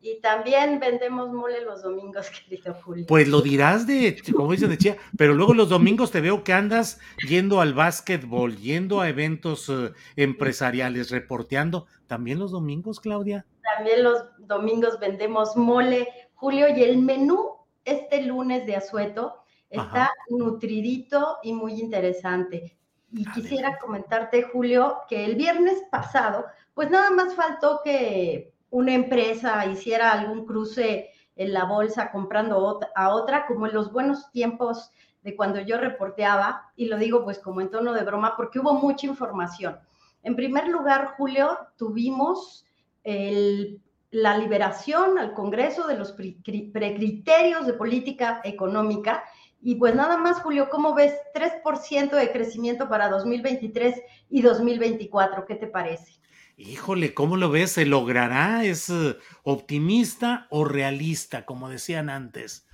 Y también vendemos mole los domingos, querido Julio. Pues lo dirás de, como dicen de chía, pero luego los domingos te veo que andas yendo al básquetbol, yendo a eventos eh, empresariales, reporteando. ¿También los domingos, Claudia? También los domingos vendemos mole, Julio, y el menú este lunes de Azueto está Ajá. nutridito y muy interesante. Y A quisiera ver. comentarte, Julio, que el viernes pasado, pues nada más faltó que una empresa hiciera algún cruce en la bolsa comprando a otra, como en los buenos tiempos de cuando yo reporteaba, y lo digo pues como en tono de broma, porque hubo mucha información. En primer lugar, Julio, tuvimos la liberación al Congreso de los pre- cri- precriterios de política económica. Y pues nada más, Julio, ¿cómo ves? 3% de crecimiento para 2023 y 2024, ¿qué te parece? Híjole, ¿cómo lo ves? ¿Se logrará? ¿Es eh, optimista o realista, como decían antes?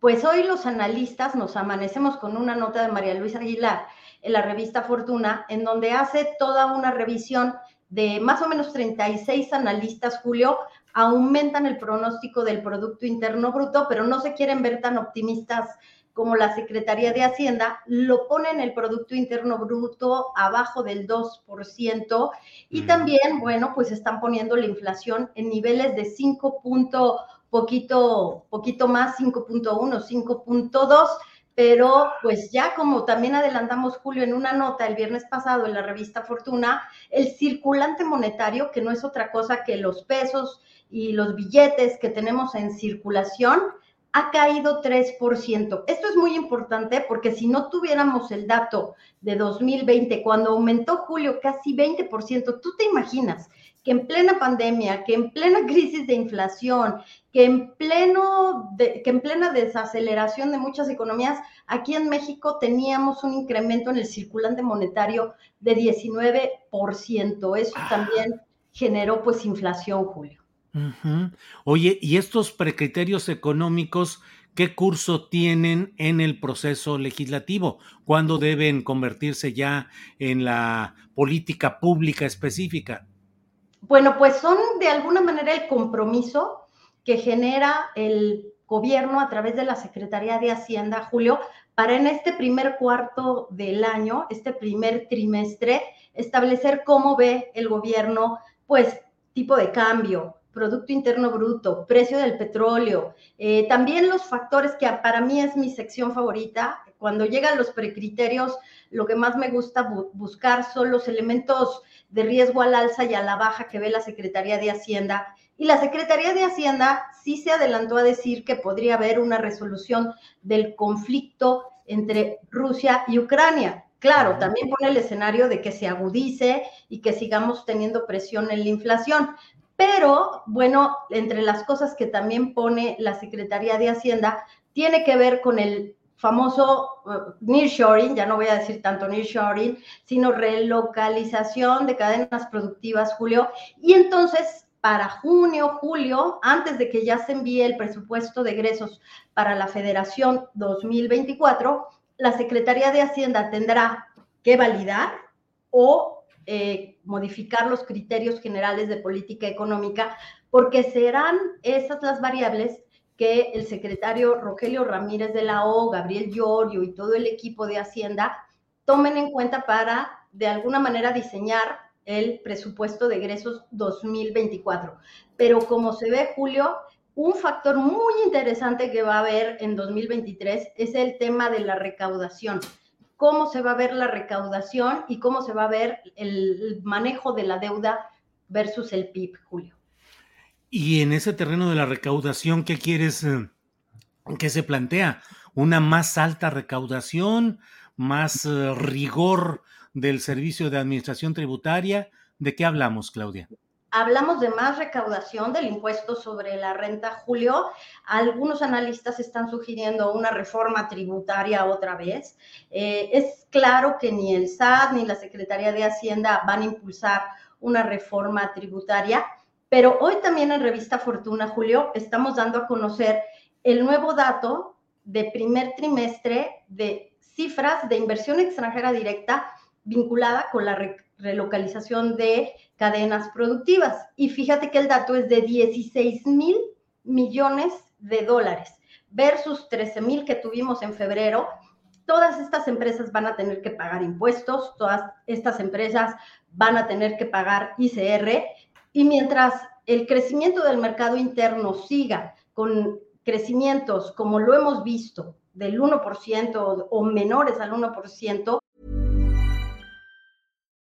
Pues hoy los analistas nos amanecemos con una nota de María Luisa Aguilar en la revista Fortuna, en donde hace toda una revisión de más o menos 36 analistas, Julio, aumentan el pronóstico del Producto Interno Bruto, pero no se quieren ver tan optimistas como la Secretaría de Hacienda, lo ponen el Producto Interno Bruto abajo del 2%, y Mm. también, bueno, pues están poniendo la inflación en niveles de 5 punto, poquito, poquito más, 5.1, 5.2, pero pues ya como también adelantamos, Julio, en una nota el viernes pasado en la revista Fortuna, el circulante monetario, que no es otra cosa que los pesos y los billetes que tenemos en circulación, ha caído 3%. Esto es muy importante porque si no tuviéramos el dato de 2020, cuando aumentó Julio casi 20%, tú te imaginas que en plena pandemia, que en plena crisis de inflación, que en, pleno de- que en plena desaceleración de muchas economías, aquí en México teníamos un incremento en el circulante monetario de 19%. Eso también generó pues inflación, Julio. Oye, ¿y estos precriterios económicos qué curso tienen en el proceso legislativo? ¿Cuándo deben convertirse ya en la política pública específica? Bueno, pues son de alguna manera el compromiso que genera el gobierno a través de la Secretaría de Hacienda, Julio, para en este primer cuarto del año, este primer trimestre, establecer cómo ve el gobierno, pues, tipo de cambio, Producto Interno Bruto, precio del petróleo, eh, también los factores que para mí es mi sección favorita. Cuando llegan los precriterios, lo que más me gusta bu buscar son los elementos de riesgo al alza y a la baja que ve la Secretaría de Hacienda. Y la Secretaría de Hacienda sí se adelantó a decir que podría haber una resolución del conflicto entre Rusia y Ucrania. Claro, también pone el escenario de que se agudice y que sigamos teniendo presión en la inflación. Pero, bueno, entre las cosas que también pone la Secretaría de Hacienda, tiene que ver con el famoso uh, nearshoring, ya no voy a decir tanto nearshoring, sino relocalización de cadenas productivas, Julio. Y entonces, para junio, julio, antes de que ya se envíe el presupuesto de egresos para la Federación 2024, la Secretaría de Hacienda tendrá que validar o eh, modificar los criterios generales de política económica porque serán esas las variables que el secretario Rogelio Ramírez de la O, Gabriel Llorio y todo el equipo de Hacienda tomen en cuenta para, de alguna manera, diseñar el presupuesto de egresos 2024. Pero como se ve, Julio, un factor muy interesante que va a haber en 2023 es el tema de la recaudación. Cómo se va a ver la recaudación y cómo se va a ver el manejo de la deuda versus el PIB, Julio. Y en ese terreno de la recaudación, ¿qué quieres eh, que se plantea? ¿Una más alta recaudación? ¿Más eh, rigor del servicio de administración tributaria? ¿De qué hablamos, Claudia? Hablamos de más recaudación del impuesto sobre la renta, Julio. Algunos analistas están sugiriendo una reforma tributaria otra vez. Eh, es claro que ni el SAT ni la Secretaría de Hacienda van a impulsar una reforma tributaria, pero hoy también en Revista Fortuna, Julio, estamos dando a conocer el nuevo dato de primer trimestre de cifras de inversión extranjera directa vinculada con la relocalización de cadenas productivas. Y fíjate que el dato es de 16 mil millones de dólares versus 13 mil que tuvimos en febrero. Todas estas empresas van a tener que pagar impuestos, todas estas empresas van a tener que pagar ICR y mientras el crecimiento del mercado interno siga con crecimientos como lo hemos visto del 1% o menores al 1%,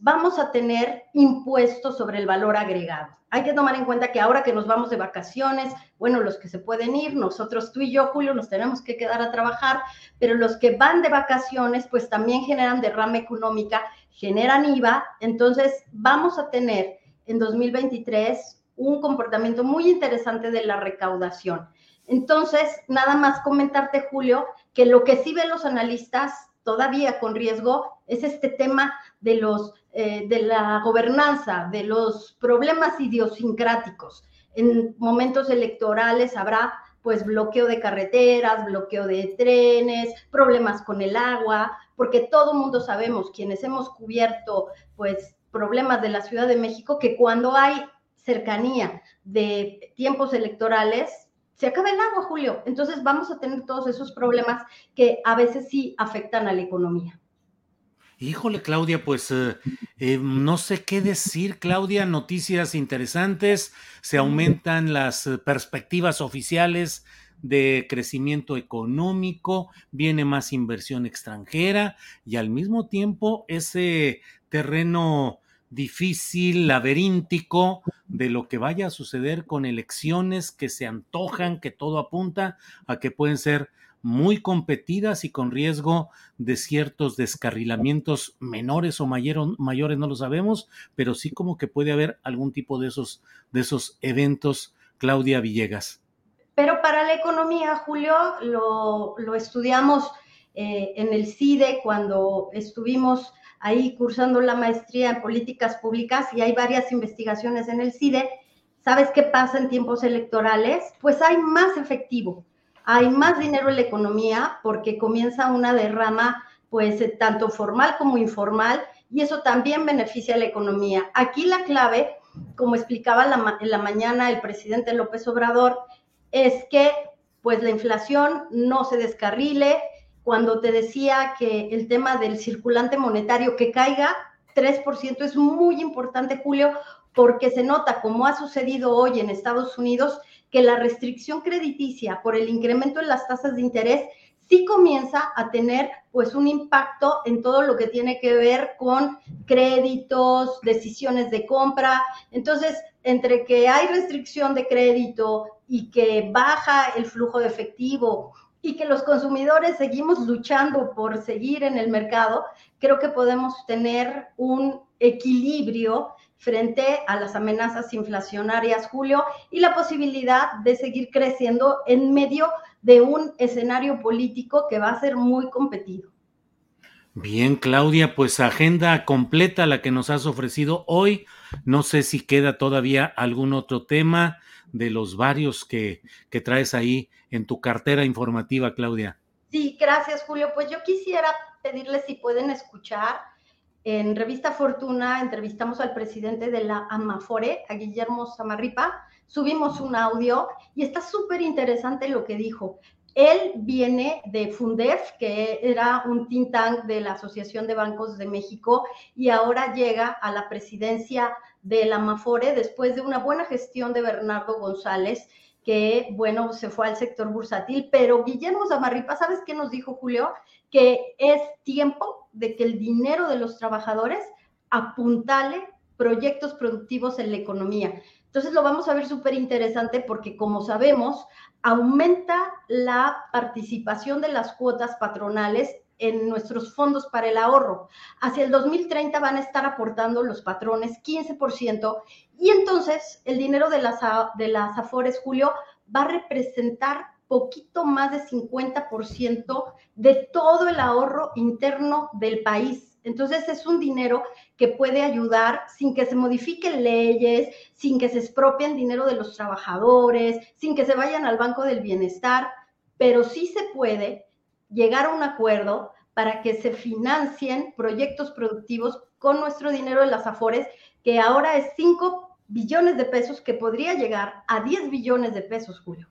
Vamos a tener impuestos sobre el valor agregado. Hay que tomar en cuenta que ahora que nos vamos de vacaciones, bueno, los que se pueden ir, nosotros tú y yo, Julio, nos tenemos que quedar a trabajar, pero los que van de vacaciones, pues también generan derrama económica, generan IVA, entonces vamos a tener en 2023 un comportamiento muy interesante de la recaudación. Entonces, nada más comentarte, Julio, que lo que sí ven los analistas todavía con riesgo es este tema de los eh, de la gobernanza, de los problemas idiosincráticos. En momentos electorales habrá pues bloqueo de carreteras, bloqueo de trenes, problemas con el agua, porque todo mundo sabemos, quienes hemos cubierto pues problemas de la Ciudad de México, que cuando hay cercanía de tiempos electorales, se acaba el agua, Julio. Entonces vamos a tener todos esos problemas que a veces sí afectan a la economía. Híjole, Claudia, pues eh, eh, no sé qué decir, Claudia. Noticias interesantes, se aumentan las eh, perspectivas oficiales de crecimiento económico, viene más inversión extranjera y al mismo tiempo ese terreno difícil, laberíntico de lo que vaya a suceder con elecciones que se antojan, que todo apunta a que pueden ser muy competidas y con riesgo de ciertos descarrilamientos menores o mayores, no lo sabemos, pero sí como que puede haber algún tipo de esos, de esos eventos, Claudia Villegas. Pero para la economía, Julio, lo, estudiamos eh, en el CIDE cuando estuvimos ahí cursando la maestría en políticas públicas y hay varias investigaciones en el CIDE. ¿Sabes qué pasa en tiempos electorales? Pues hay más efectivo hay más dinero en la economía porque comienza una derrama, pues, eh, tanto formal como informal, y eso también beneficia a la economía. Aquí la clave, como explicaba en la mañana el presidente López Obrador, es que, pues, la inflación no se descarrile. Cuando te decía que el tema del circulante monetario que caiga 3%. Es muy importante, Julio, porque se nota, como ha sucedido hoy en Estados Unidos, que la restricción crediticia por el incremento en las tasas de interés sí comienza a tener pues un impacto en todo lo que tiene que ver con créditos, decisiones de compra. Entonces, entre que hay restricción de crédito y que baja el flujo de efectivo y que los consumidores seguimos luchando por seguir en el mercado, creo que podemos tener un equilibrio frente a las amenazas inflacionarias, Julio, y la posibilidad de seguir creciendo en medio de un escenario político que va a ser muy competido. Bien, Claudia, pues agenda completa la que nos has ofrecido hoy. No sé si queda todavía algún otro tema de los varios que, que traes ahí en tu cartera informativa, Claudia. Sí, gracias, Julio. Pues yo quisiera pedirles si pueden escuchar en Revista Fortuna entrevistamos al presidente de la Amafore, a Guillermo Samarripa, subimos un audio y está súper interesante lo que dijo. Él viene de Fundef, que era un think tank de la Asociación de Bancos de México, y ahora llega a la presidencia de la Amafore después de una buena gestión de Bernardo González, que, bueno, se fue al sector bursátil. Pero Guillermo Samarripa, ¿sabes qué nos dijo Julio? Que es tiempo de que el dinero de los trabajadores apuntale proyectos productivos en la economía. Entonces lo vamos a ver súper interesante porque como sabemos, aumenta la participación de las cuotas patronales en nuestros fondos para el ahorro. Hacia el 2030 van a estar aportando los patrones 15% y entonces el dinero de las, de las Afores, Julio, va a representar poquito más de 50% de todo el ahorro interno del país. Entonces es un dinero que puede ayudar sin que se modifiquen leyes, sin que se expropien dinero de los trabajadores, sin que se vayan al Banco del Bienestar, pero sí se puede llegar a un acuerdo para que se financien proyectos productivos con nuestro dinero de las AFORES, que ahora es 5 billones de pesos, que podría llegar a 10 billones de pesos, Julio.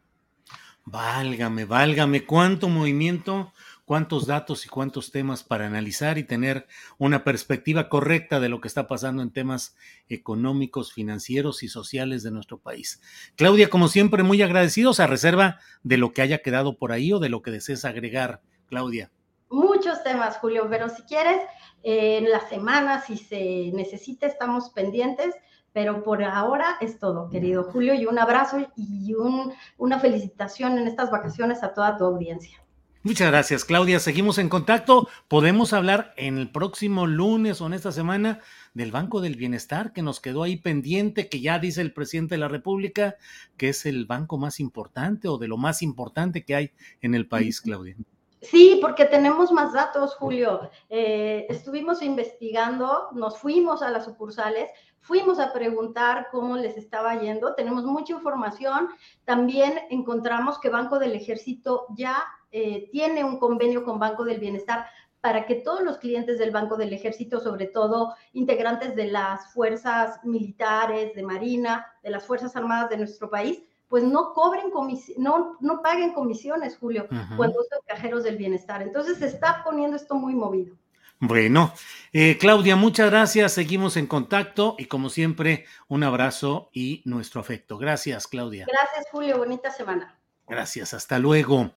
Válgame, válgame, cuánto movimiento, cuántos datos y cuántos temas para analizar y tener una perspectiva correcta de lo que está pasando en temas económicos, financieros y sociales de nuestro país. Claudia, como siempre, muy agradecidos a reserva de lo que haya quedado por ahí o de lo que desees agregar, Claudia. Muchos temas, Julio, pero si quieres, en la semana, si se necesita, estamos pendientes pero por ahora es todo, querido Julio, y un abrazo y una felicitación en estas vacaciones a toda tu audiencia. Muchas gracias, Claudia. Seguimos en contacto. Podemos hablar en el próximo lunes o en esta semana del Banco del Bienestar que nos quedó ahí pendiente, que ya dice el presidente de la República que es el banco más importante o de lo más importante que hay en el país, Claudia. Sí, porque tenemos más datos, Julio. Eh, estuvimos investigando, nos fuimos a las sucursales, fuimos a preguntar cómo les estaba yendo, tenemos mucha información. También encontramos que Banco del Ejército ya eh, tiene un convenio con Banco del Bienestar para que todos los clientes del Banco del Ejército, sobre todo integrantes de las fuerzas militares, de Marina, de las Fuerzas Armadas de nuestro país, pues no cobren no, no paguen comisiones, Julio, cuando usan cajeros del bienestar. Entonces se está poniendo esto muy movido. Bueno, eh, Claudia, muchas gracias. Seguimos en contacto y como siempre, un abrazo y nuestro afecto. Gracias, Claudia. Gracias, Julio. Bonita semana. Gracias. Hasta luego.